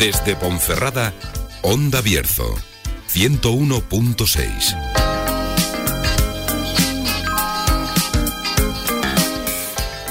Desde Ponferrada, Onda Bierzo, 101.6.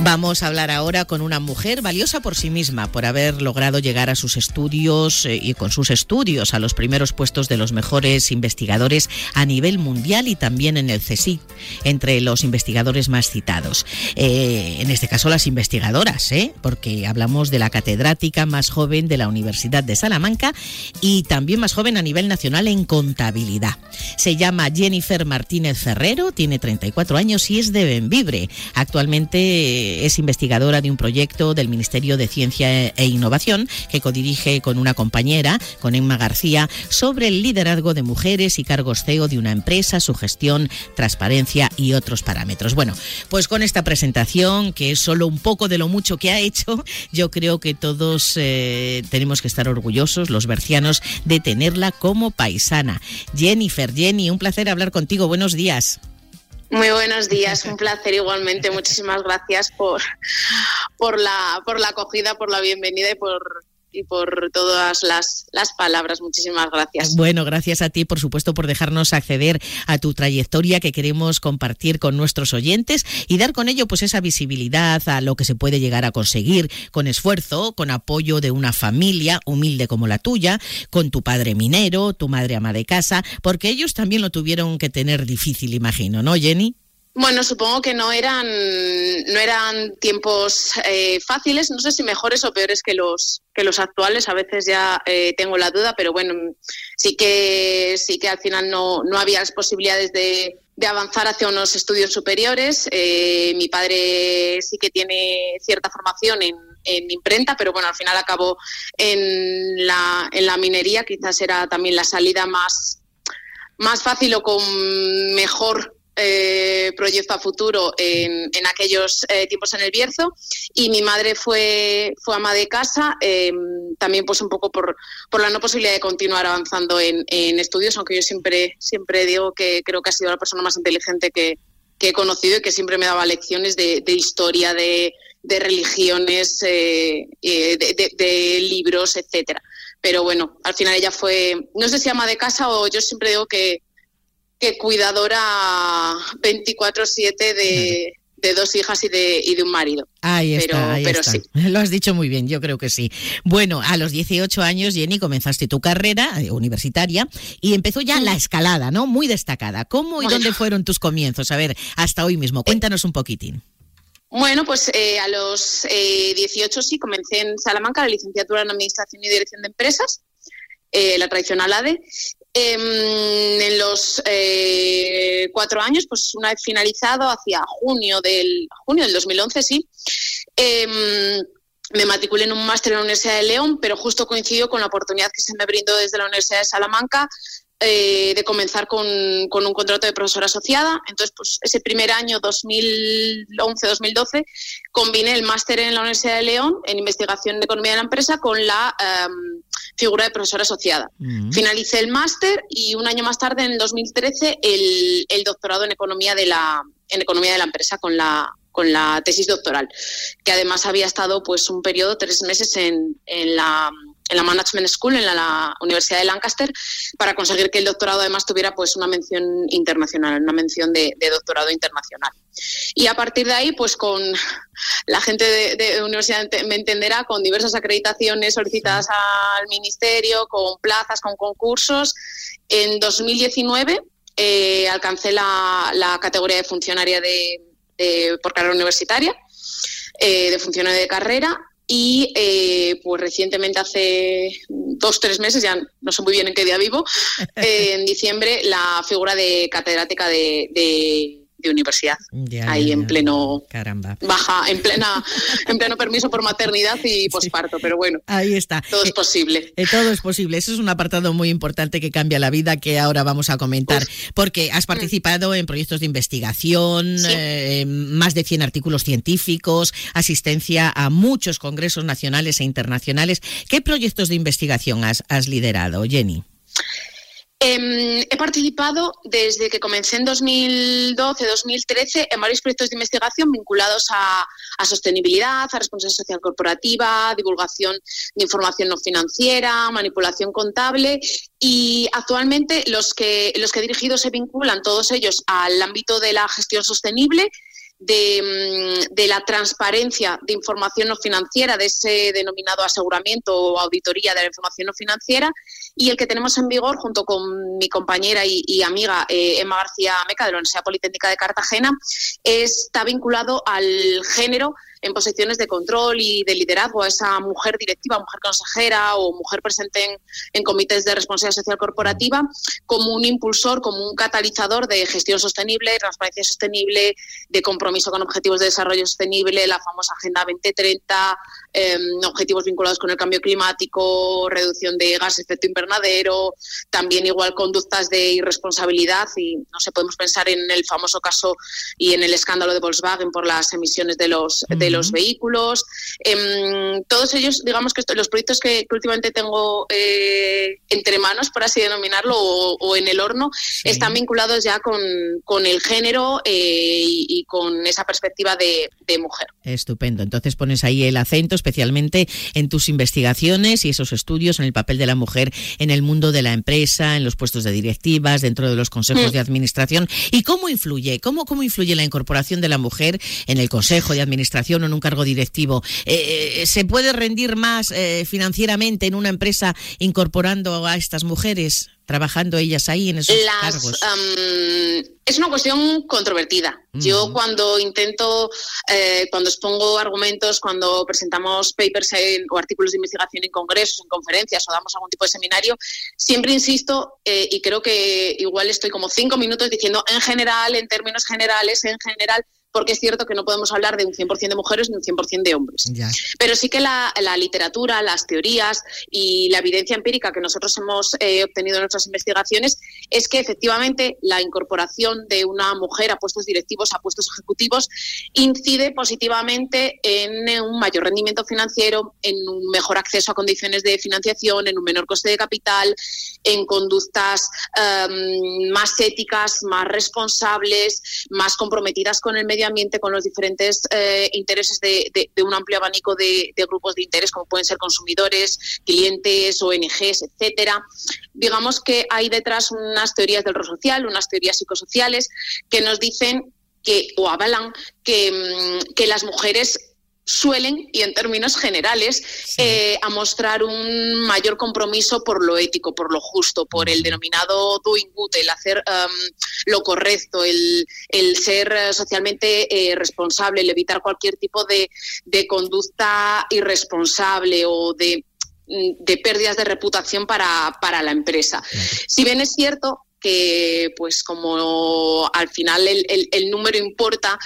Vamos a hablar ahora con una mujer valiosa por sí misma, por haber logrado llegar a sus estudios eh, y con sus estudios a los primeros puestos de los mejores investigadores a nivel mundial y también en el CSIC, entre los investigadores más citados. Eh, en este caso las investigadoras, ¿eh? porque hablamos de la catedrática más joven de la Universidad de Salamanca y también más joven a nivel nacional en contabilidad. Se llama Jennifer Martínez Ferrero, tiene 34 años y es de Benvibre. Actualmente es investigadora de un proyecto del Ministerio de Ciencia e Innovación que codirige con una compañera, con Emma García, sobre el liderazgo de mujeres y cargos CEO de una empresa, su gestión, transparencia y otros parámetros. Bueno, pues con esta presentación, que es solo un poco de lo mucho que ha hecho, yo creo que todos eh, tenemos que estar orgullosos, los bercianos, de tenerla como paisana. Jennifer, Jenny, un placer hablar contigo. Buenos días. Muy buenos días, un placer igualmente. Muchísimas gracias por, por, la, por la acogida, por la bienvenida y por, y por todas las, las, palabras. Muchísimas gracias. Bueno, gracias a ti, por supuesto, por dejarnos acceder a tu trayectoria que queremos compartir con nuestros oyentes y dar con ello pues esa visibilidad a lo que se puede llegar a conseguir con esfuerzo, con apoyo de una familia humilde como la tuya, con tu padre minero, tu madre ama de casa, porque ellos también lo tuvieron que tener difícil, imagino, ¿no, Jenny? Bueno, supongo que no eran, no eran tiempos eh, fáciles, no sé si mejores o peores que los, que los actuales, a veces ya eh, tengo la duda, pero bueno, sí que, sí que al final no, no había las posibilidades de, de avanzar hacia unos estudios superiores. Eh, mi padre sí que tiene cierta formación en, en, imprenta, pero bueno, al final acabó en la, en la minería, quizás era también la salida más, más fácil o con mejor eh, proyecto a futuro en, aquellos eh, tiempos en el Bierzo y mi madre fue, fue ama de casa, eh, también pues un poco por, por la no posibilidad de continuar avanzando en, estudios, aunque yo siempre, siempre digo que creo que ha sido la persona más inteligente que, he conocido y que siempre me daba lecciones de, historia, de, religiones, de, de, libros, etcétera. Pero bueno, al final ella fue, no sé si ama de casa o yo siempre digo que, que cuidadora 24/7 de, de dos hijas y de, y de un marido. Ahí está, pero, Sí. Lo has dicho muy bien, yo creo que sí. Bueno, a los 18 años, Jenny, comenzaste tu carrera eh, universitaria y empezó ya la escalada, ¿no? Muy destacada. ¿Cómo y dónde fueron tus comienzos? A ver, hasta hoy mismo, cuéntanos un poquitín. Bueno, pues eh, a los 18 eh, sí comencé en Salamanca la licenciatura en Administración y Dirección de Empresas, la tradicional ADE, Em, en los eh, cuatro años, pues una vez finalizado, hacia junio del, junio del 2011, sí, em, me matriculé en un máster en la Universidad de León, pero justo coincidió con la oportunidad que se me brindó desde la Universidad de Salamanca eh, de comenzar con, con, un contrato de profesora asociada. Entonces, pues ese primer año, 2011-2012, combiné el máster en la Universidad de León en investigación de economía de la empresa con la em, figura de profesora asociada. Mm. Finalicé el máster y un año más tarde, en 2013, el, el doctorado en economía de la en economía de la empresa con la con la tesis doctoral, que además había estado pues un periodo, tres meses en, en la en la Management School, en la, Universidad de Lancaster, para conseguir que el doctorado además tuviera pues una mención internacional, una mención de, doctorado internacional. Y a partir de ahí, pues con la gente de, la universidad me entenderá, con diversas acreditaciones solicitadas al ministerio, con plazas, con concursos. En 2019 eh, alcancé la, categoría de funcionaria de, por carrera universitaria, eh, de funcionaria de carrera, y eh, pues recientemente, hace dos, tres meses, ya no sé muy bien en qué día vivo, en diciembre, la figura de catedrática de de universidad. ahí en pleno Caramba. baja, en plena, en pleno permiso por maternidad y posparto, pero bueno. Ahí está. Todo es eh, posible. Eh, todo es posible. Eso es un apartado muy importante que cambia la vida que ahora vamos a comentar. Porque has mm. participado en proyectos de investigación, eh, más de 100 artículos científicos, asistencia a muchos congresos nacionales e internacionales. ¿Qué proyectos de investigación has, has liderado, Jenny? Em, he participado desde que comencé en 2012-2013 en varios proyectos de investigación vinculados a, sostenibilidad, a responsabilidad social corporativa, divulgación de información no financiera, manipulación contable y actualmente los que, los que he dirigido se vinculan todos ellos al ámbito de la gestión sostenible Mm, de, la transparencia de información no financiera, de ese denominado aseguramiento o auditoría de la información no financiera, y el que tenemos en vigor junto con mi compañera y, amiga eh, Emma García Meca de la Universidad Politécnica de Cartagena, está vinculado al género en posiciones de control y de liderazgo, a esa mujer directiva, mujer consejera o mujer presente en, comités de responsabilidad social corporativa, como un impulsor, como un catalizador de gestión sostenible, transparencia sostenible, de compromiso con objetivos de desarrollo sostenible, la famosa Agenda 2030, em, objetivos vinculados con el cambio climático, reducción de de efecto invernadero, también igual conductas de irresponsabilidad y no sé, podemos pensar en el famoso caso y en el escándalo de Volkswagen por las emisiones de los los vehículos. Em, todos ellos, digamos que los proyectos que, últimamente tengo eh, entre manos, por así denominarlo, o, en el horno, están vinculados ya con, con el género eh, y, con esa perspectiva de, mujer. Estupendo. Entonces pones ahí el acento especialmente en tus investigaciones y esos estudios en el papel de la mujer en el mundo de la empresa, en los puestos de directivas, dentro de los consejos mm. de administración. ¿Y cómo influye? ¿Cómo, ¿Cómo influye la incorporación de la mujer en el consejo de administración en un cargo directivo. Eh, eh, ¿Se puede rendir más eh, financieramente en una empresa incorporando a estas mujeres? trabajando ellas ahí en esos cargos? es una cuestión controvertida. Yo cuando intento, cuando expongo argumentos, cuando presentamos papers o artículos de investigación en congresos, en conferencias o damos algún tipo de seminario, siempre insisto y creo que igual estoy como cinco minutos diciendo en general, en términos generales, en general, porque es cierto que no podemos hablar de un 100% de mujeres ni un 100% de hombres. Pero sí que la, literatura, las teorías y la evidencia empírica que nosotros hemos eh, obtenido en nuestras investigaciones es que efectivamente la incorporación de una mujer a puestos directivos, a puestos ejecutivos, incide positivamente en un mayor rendimiento financiero, en un mejor acceso a condiciones de financiación, en un menor coste de capital, en conductas em, más éticas, más responsables, más comprometidas con el medio ambiente, con los diferentes eh, intereses de, un amplio abanico de, grupos de interés, como pueden ser consumidores, clientes, ONGs, etcétera. Digamos que hay detrás unas teorías del rol social, unas teorías psicosociales que nos dicen que o avalan que, mm, que las mujeres suelen, y en términos generales, eh, a mostrar un mayor compromiso por lo ético, por lo justo, por el denominado doing good, el hacer um, lo correcto, el, ser eh, socialmente eh, responsable, el evitar cualquier tipo de, conducta irresponsable o de, mm, de pérdidas de reputación para, para la empresa. Si bien es cierto que, pues como al final el, el número importa,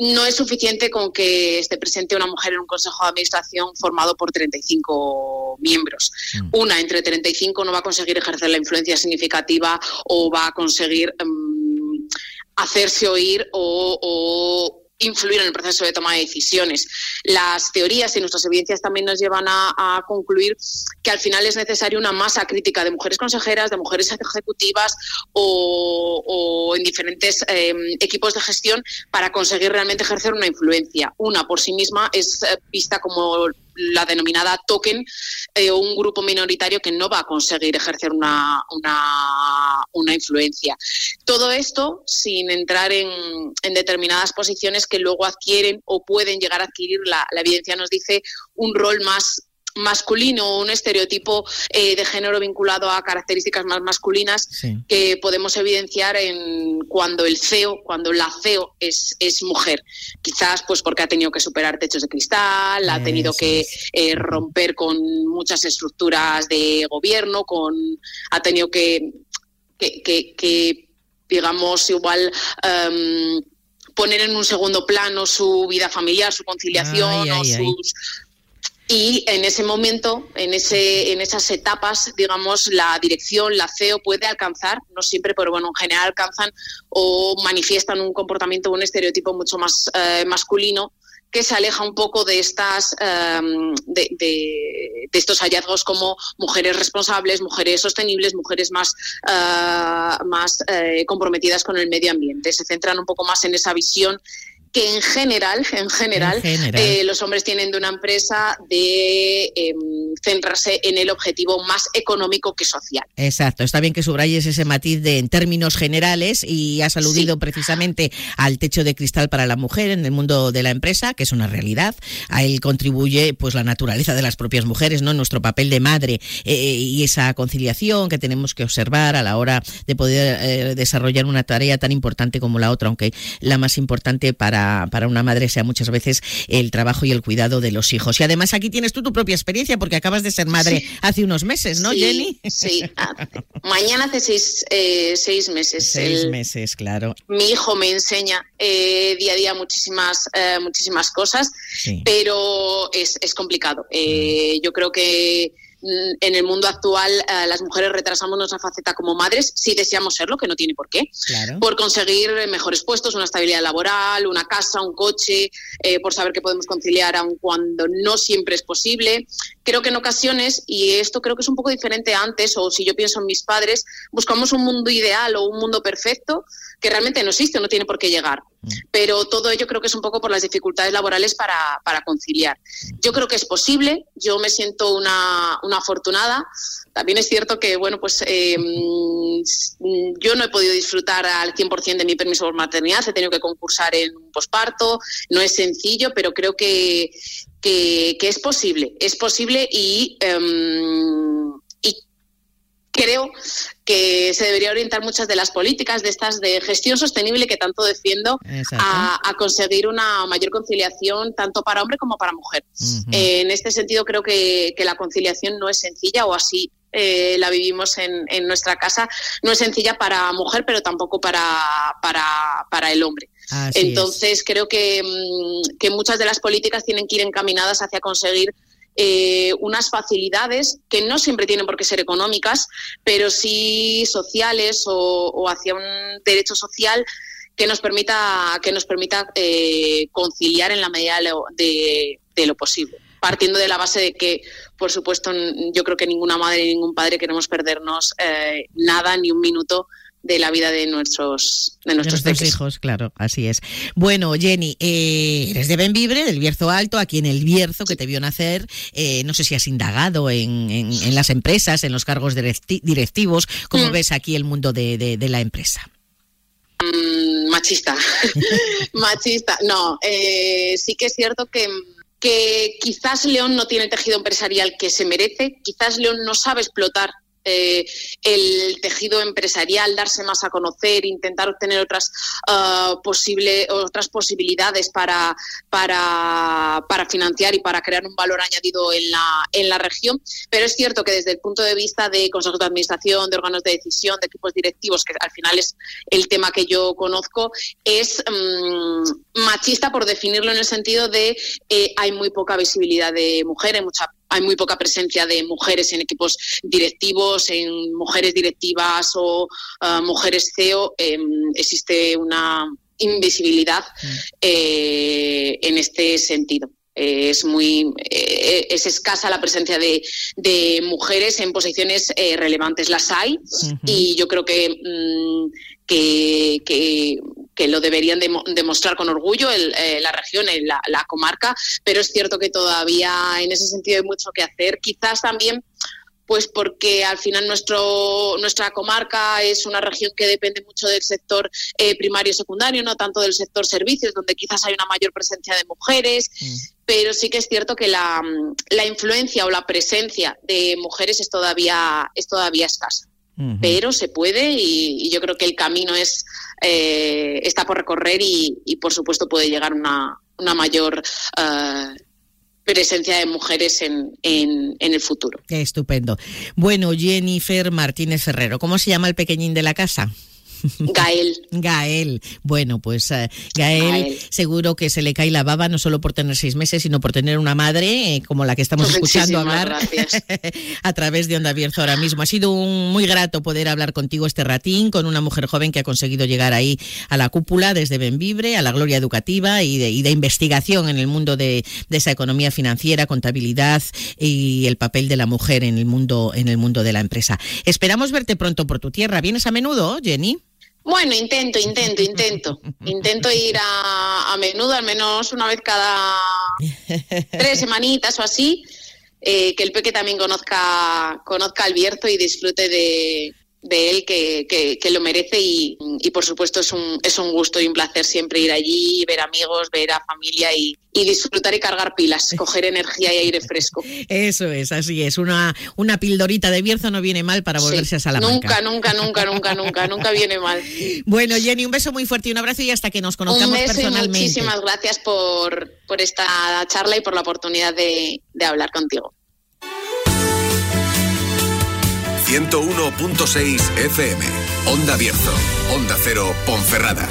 no es suficiente con que esté presente una mujer en un consejo de administración formado por 35 miembros. Mm. Una entre 35 no va a conseguir ejercer la influencia significativa o va a conseguir em, hacerse oír o, influir en el proceso de toma de decisiones. Las teorías y nuestras evidencias también nos llevan a, concluir que al final es necesaria una masa crítica de mujeres consejeras, de mujeres ejecutivas o, en diferentes em, equipos de gestión para conseguir realmente ejercer una influencia. Una por sí misma es eh, vista como la denominada token eh, un grupo minoritario que no va a conseguir ejercer una, una, influencia. Todo esto sin entrar en, determinadas posiciones que luego adquieren o pueden llegar a adquirir, la, la evidencia nos dice, un rol más masculino o un estereotipo eh, de género vinculado a características más masculinas que podemos evidenciar en cuando el CEO, cuando la CEO es, es mujer. Quizás pues porque ha tenido que superar techos de cristal, ha tenido que eh, romper con muchas estructuras de gobierno, con ha tenido que, que, digamos, igual... Em, poner en un segundo plano su vida familiar, su conciliación o sus y en ese momento, en, ese, en esas etapas, digamos, la dirección, la CEO puede alcanzar, no siempre, pero bueno, en general alcanzan o manifiestan un comportamiento, un estereotipo mucho más eh, masculino que se aleja un poco de estas em, de, estos hallazgos como mujeres responsables, mujeres sostenibles, mujeres más, eh, más eh, comprometidas con el medio ambiente. Se centran un poco más en esa visión que en general, en general, eh, los hombres tienen de una empresa de em, centrarse en el objetivo más económico que social. Exacto, está bien que subrayes ese matiz de en términos generales y has aludido precisamente al techo de cristal para la mujer en el mundo de la empresa, que es una realidad. A él contribuye pues la naturaleza de las propias mujeres, no nuestro papel de madre eh, y esa conciliación que tenemos que observar a la hora de poder eh, desarrollar una tarea tan importante como la otra, aunque la más importante para para, una madre sea muchas veces el trabajo y el cuidado de los hijos. Y además aquí tienes tú tu propia experiencia porque acabas de ser madre hace unos meses, ¿no, Jenny? Sí, mañana hace seis, eh, seis meses. Seis meses, claro. Mi hijo me enseña eh, día a día muchísimas, eh, muchísimas cosas, pero es, es complicado. Mm. Yo creo que en el mundo actual eh, las mujeres retrasamos nuestra faceta como madres si deseamos serlo, que no tiene por qué, por conseguir mejores puestos, una estabilidad laboral, una casa, un coche, eh, por saber que podemos conciliar aun cuando no siempre es posible. Creo que en ocasiones, y esto creo que es un poco diferente antes, o si yo pienso en mis padres, buscamos un mundo ideal o un mundo perfecto que realmente no existe, no tiene por qué llegar. Mm. Pero todo ello creo que es un poco por las dificultades laborales para, para conciliar. Yo creo que es posible, yo me siento una, una afortunada. También es cierto que, bueno, pues em, yo no he podido disfrutar al 100% de mi permiso por maternidad, he tenido que concursar en un posparto, no es sencillo, pero creo que, que, es posible, es posible y... Em, creo que se debería orientar muchas de las políticas de estas de gestión sostenible que tanto defiendo a, conseguir una mayor conciliación tanto para hombre como para mujer. en este sentido creo que, la conciliación no es sencilla o así eh, la vivimos en, nuestra casa, no es sencilla para mujer, pero tampoco para, para, el hombre. Entonces, creo que, mm, que, muchas de las políticas tienen que ir encaminadas hacia conseguir eh, unas facilidades que no siempre tienen por qué ser económicas, pero sí sociales o, hacia un derecho social que nos permita, que nos permita eh, conciliar en la medida de, lo posible. Partiendo de la base de que, por supuesto, yo creo que ninguna madre ni ningún padre queremos perdernos eh, nada ni un minuto de la vida de nuestros de nuestros, hijos, claro, así es. Bueno, Jenny, eh, eres de Benvibre, del Bierzo Alto, aquí en el Bierzo, que te vio nacer. Eh, no sé si has indagado en, en, las empresas, en los cargos directivos. ¿Cómo mm. ves aquí el mundo de, de, la empresa? Mm, machista. machista. No, eh, sí que es cierto que que quizás León no tiene el tejido empresarial que se merece, quizás León no sabe explotar eh, el tejido empresarial, darse más a conocer, intentar obtener otras, uh, otras posibilidades para, para, para, financiar y para crear un valor añadido en la, en la región. Pero es cierto que desde el punto de vista de consejos de administración, de órganos de decisión, de equipos directivos, que al final es el tema que yo conozco, es mm, machista por definirlo en el sentido de eh, hay muy poca visibilidad de mujer, hay mucha hay muy poca presencia de mujeres en equipos directivos, en mujeres directivas o ah, mujeres CEO. Em, existe una invisibilidad mm. eh, en este sentido. es muy eh, es escasa la presencia de, mujeres en posiciones eh, relevantes. Las hay y yo creo que, mm, que, que lo deberían demostrar con orgullo eh, la región, la, la, comarca, pero es cierto que todavía en ese sentido hay mucho que hacer. Quizás también pues porque al final nuestro, nuestra comarca es una región que depende mucho del sector eh, primario y secundario, no tanto del sector servicios, donde quizás hay una mayor presencia de mujeres, mm. pero sí que es cierto que la, la, influencia o la presencia de mujeres es todavía, es todavía escasa pero se puede y, yo creo que el camino es eh, está por recorrer y, por supuesto puede llegar una, una mayor eh, presencia de mujeres en, en, el futuro. Qué estupendo. Bueno, Jennifer Martínez Ferrero, ¿cómo se llama el pequeñín de la casa? Gael. Gael. Bueno, pues eh, Gael, seguro que se le cae la baba no solo por tener seis meses, sino por tener una madre eh, como la que estamos escuchando hablar a través de Onda Abierta ahora mismo. Ha sido un, muy grato poder hablar contigo este ratín, con una mujer joven que ha conseguido llegar ahí a la cúpula desde Benvibre, a la gloria educativa y de, y de investigación en el mundo de, de esa economía financiera, contabilidad y el papel de la mujer en el mundo, en el mundo de la empresa. Esperamos verte pronto por tu tierra. ¿Vienes a menudo, Jenny? Bueno, intento, intento, intento. Intento ir a, a menudo, al menos una vez cada tres semanitas o así, eh, que el peque también conozca, conozca el Bierzo y disfrute de, de él que, que, lo merece y, y, por supuesto es un, es un gusto y un placer siempre ir allí, ver amigos, ver a familia y, y disfrutar y cargar pilas, coger energía y aire fresco. Eso es, así es. Una, una pildorita de Bierzo no viene mal para volverse a Salamanca. Nunca, nunca, nunca, nunca, nunca, nunca viene mal. Bueno, Jenny, un beso muy fuerte y un abrazo y hasta que nos conozcamos un beso personalmente. Y muchísimas gracias por, por esta charla y por la oportunidad de, de hablar contigo. 101.6 FM. Onda Bierzo. Onda Cero Ponferrada.